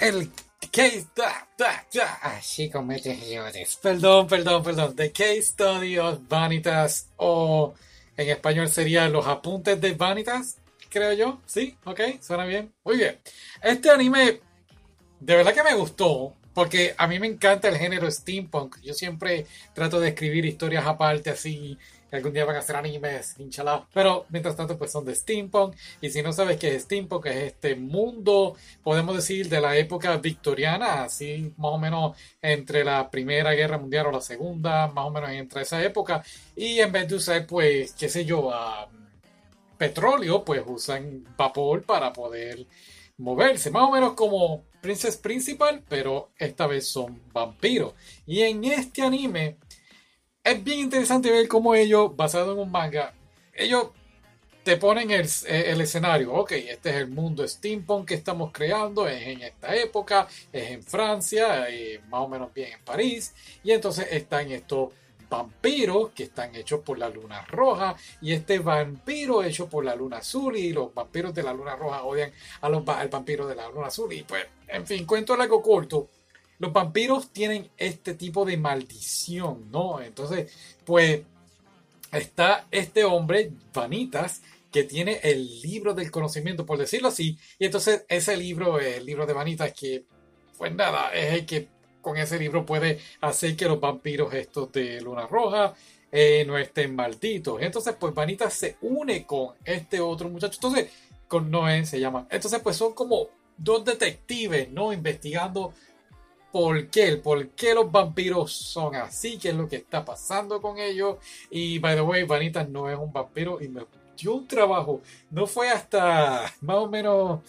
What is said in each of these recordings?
el case así comete errores. Perdón, perdón, perdón. The Case Study of Vanitas o en español sería Los apuntes de Vanitas, creo yo. ¿Sí? ¿Ok? ¿Suena bien? Muy bien. Este anime de verdad que me gustó. Porque a mí me encanta el género steampunk. Yo siempre trato de escribir historias aparte así algún día van a hacer animes, inchalá. Pero mientras tanto, pues son de steampunk. Y si no sabes qué es steampunk, es este mundo, podemos decir, de la época victoriana, así más o menos entre la Primera Guerra Mundial o la Segunda, más o menos entre esa época. Y en vez de usar, pues, qué sé yo, petróleo, pues usan vapor para poder moverse. Más o menos como Princess Principal, pero esta vez son vampiros. Y en este anime es bien interesante ver cómo ellos, basado en un manga, ellos te ponen el, escenario. Ok, este es el mundo steampunk que estamos creando, es en esta época, es en Francia, eh, más o menos bien en París. Y entonces están estos vampiros que están hechos por la luna roja y este vampiro hecho por la luna azul y los vampiros de la luna roja odian a los, al vampiro de la luna azul y pues en fin cuento algo corto los vampiros tienen este tipo de maldición, ¿no? Entonces, pues está este hombre, Vanitas, que tiene el libro del conocimiento, por decirlo así, y entonces ese libro, el libro de Vanitas, que, pues nada, es el que con ese libro puede hacer que los vampiros estos de Luna Roja eh, no estén malditos. Entonces, pues Vanitas se une con este otro muchacho, entonces, con Noé se llama. Entonces, pues son como dos detectives, ¿no? Investigando por qué, por qué los vampiros son así, qué es lo que está pasando con ellos. Y by the way, Vanitas no es un vampiro y me dio un trabajo. No fue hasta más o menos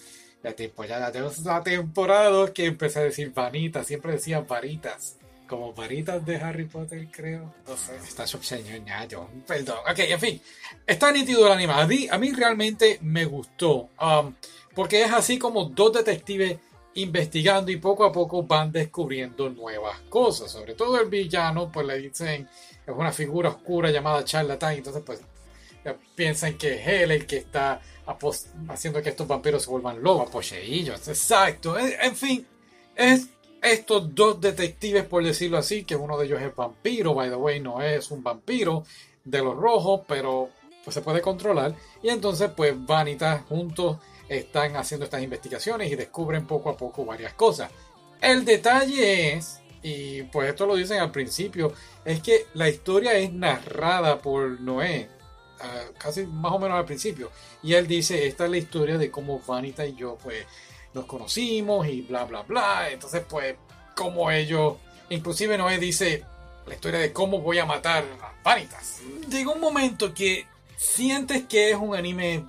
la temporada, la temporada que empecé a decir Vanitas, siempre decía varitas. Como varitas de Harry Potter, creo. No sé, está subseñado. Perdón. Ok, en fin. Está nítido el anime. A mí, a mí realmente me gustó. Um, porque es así como dos detectives investigando y poco a poco van descubriendo nuevas cosas. Sobre todo el villano, pues le dicen, es una figura oscura llamada charlatán, entonces pues piensan que es él el que está haciendo que estos vampiros se vuelvan lobos, poseídos, exacto. En, fin, es estos dos detectives, por decirlo así, que uno de ellos es vampiro, by the way, no es un vampiro de los rojos, pero pues se puede controlar. Y entonces pues Vanitas juntos están haciendo estas investigaciones y descubren poco a poco varias cosas. El detalle es, y pues esto lo dicen al principio, es que la historia es narrada por Noé, casi más o menos al principio. Y él dice, esta es la historia de cómo Vanita y yo pues nos conocimos y bla, bla, bla. Entonces pues como ellos, inclusive Noé dice la historia de cómo voy a matar a Vanitas. Llega un momento que sientes que es un anime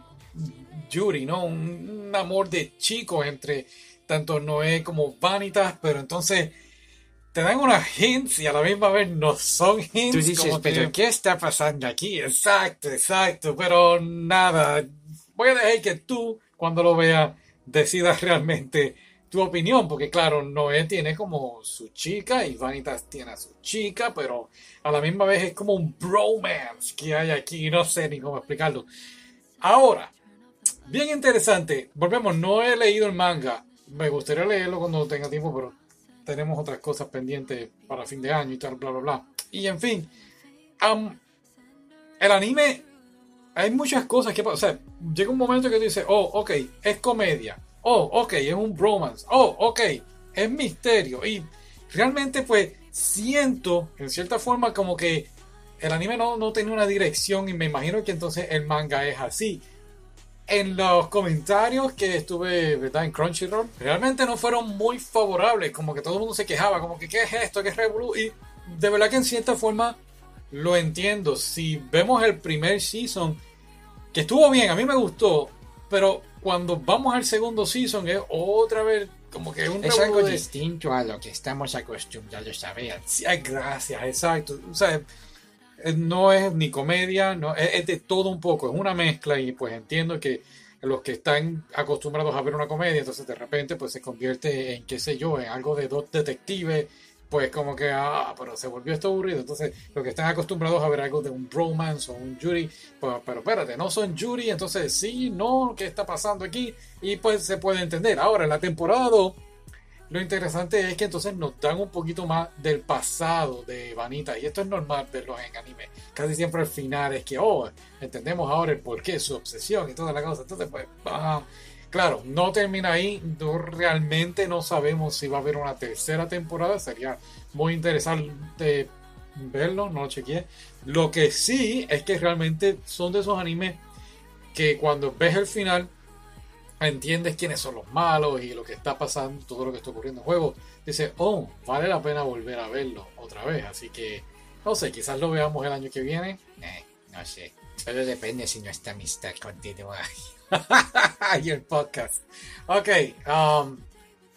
Yuri, ¿no? Un, amor de chico entre tanto Noé como Vanitas, pero entonces te dan unas hints y a la misma vez no son hints. Tú dices, pero ¿qué está pasando aquí? Exacto, exacto, pero nada. Voy a dejar que tú, cuando lo veas, decidas realmente tu opinión, porque claro, Noé tiene como su chica y Vanitas tiene a su chica, pero a la misma vez es como un bromance que hay aquí, no sé ni cómo explicarlo. Ahora, Bien interesante. Volvemos, no he leído el manga. Me gustaría leerlo cuando tenga tiempo, pero tenemos otras cosas pendientes para fin de año y tal, bla, bla, bla. Y en fin, el anime, hay muchas cosas que O sea, llega un momento que tú dices, oh, ok, es comedia. Oh, ok, es un bromance. Oh, ok, es misterio. Y realmente, pues, siento, en cierta forma, como que el anime no, no tenía una dirección y me imagino que entonces el manga es así en los comentarios que estuve ¿verdad? en Crunchyroll, realmente no fueron muy favorables, como que todo el mundo se quejaba, como que qué es esto, qué es Revolu, y de verdad que en cierta forma lo entiendo. Si vemos el primer season, que estuvo bien, a mí me gustó, pero cuando vamos al segundo season es otra vez como que un es algo distinto a lo que estamos acostumbrados a ver. Sí, gracias, exacto. O sea, no es ni comedia, no, es, de todo un poco, es una mezcla y pues entiendo que los que están acostumbrados a ver una comedia, entonces de repente pues se convierte en, qué sé yo, en algo de dos detectives, pues como que, ah, pero se volvió esto aburrido, entonces los que están acostumbrados a ver algo de un bromance o un jury, pues, pero espérate, no son jury, entonces sí, no, ¿qué está pasando aquí? Y pues se puede entender. Ahora, en la temporada 2, lo interesante es que entonces nos dan un poquito más del pasado de Vanita. Y esto es normal verlo en anime. Casi siempre al final es que, oh, entendemos ahora el porqué, su obsesión y toda la cosa. Entonces, pues, ah, claro, no termina ahí. Realmente no sabemos si va a haber una tercera temporada. Sería muy interesante verlo, no lo chequeé. Lo que sí es que realmente son de esos animes que cuando ves el final entiendes quiénes son los malos y lo que está pasando, todo lo que está ocurriendo en el juego, dice, oh, vale la pena volver a verlo otra vez. Así que, no sé, quizás lo veamos el año que viene. Eh, no sé. Solo depende si nuestra amistad continúa. y el podcast. Ok, um,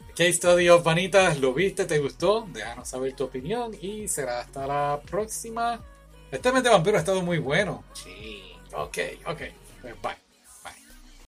Case Study of Vanitas, ¿lo viste? ¿Te gustó? Déjanos saber tu opinión y será hasta la próxima. Este mes de vampiro ha estado muy bueno. Sí. Ok, ok. Bye.